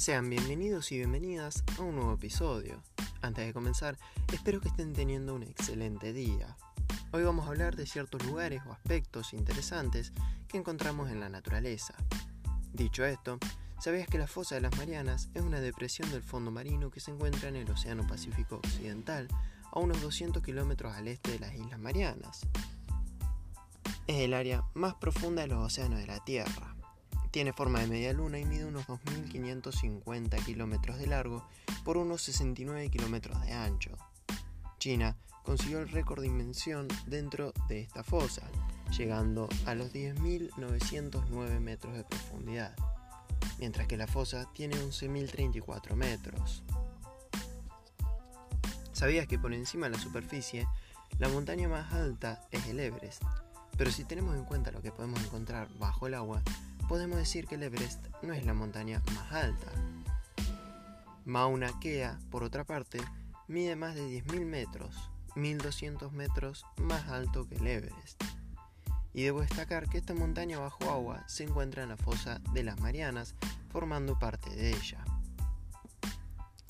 Sean bienvenidos y bienvenidas a un nuevo episodio. Antes de comenzar, espero que estén teniendo un excelente día. Hoy vamos a hablar de ciertos lugares o aspectos interesantes que encontramos en la naturaleza. Dicho esto, ¿sabías que la fosa de las Marianas es una depresión del fondo marino que se encuentra en el Océano Pacífico Occidental, a unos 200 kilómetros al este de las Islas Marianas? Es el área más profunda de los océanos de la Tierra tiene forma de media luna y mide unos 2.550 kilómetros de largo por unos 69 kilómetros de ancho. China consiguió el récord de dimensión dentro de esta fosa, llegando a los 10.909 metros de profundidad, mientras que la fosa tiene 11.034 metros. ¿Sabías que por encima de la superficie, la montaña más alta es el Everest? Pero si tenemos en cuenta lo que podemos encontrar bajo el agua, podemos decir que el Everest no es la montaña más alta. Mauna Kea, por otra parte, mide más de 10.000 metros, 1.200 metros más alto que el Everest. Y debo destacar que esta montaña bajo agua se encuentra en la fosa de las Marianas, formando parte de ella.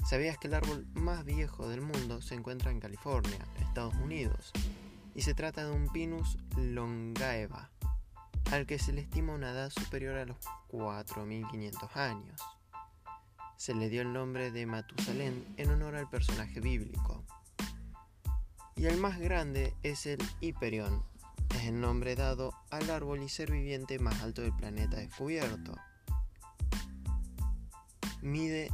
¿Sabías que el árbol más viejo del mundo se encuentra en California, Estados Unidos? Y se trata de un Pinus longaeva, al que se le estima una edad superior a los 4.500 años. Se le dio el nombre de Matusalén en honor al personaje bíblico. Y el más grande es el Hiperión, es el nombre dado al árbol y ser viviente más alto del planeta descubierto. Mide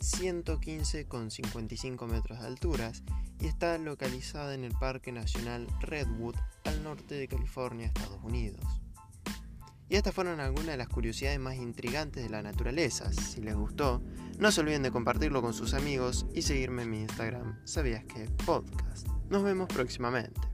115,55 metros de alturas y está localizada en el Parque Nacional Redwood al norte de California, Estados Unidos. Y estas fueron algunas de las curiosidades más intrigantes de la naturaleza. Si les gustó, no se olviden de compartirlo con sus amigos y seguirme en mi Instagram, sabías que podcast. Nos vemos próximamente.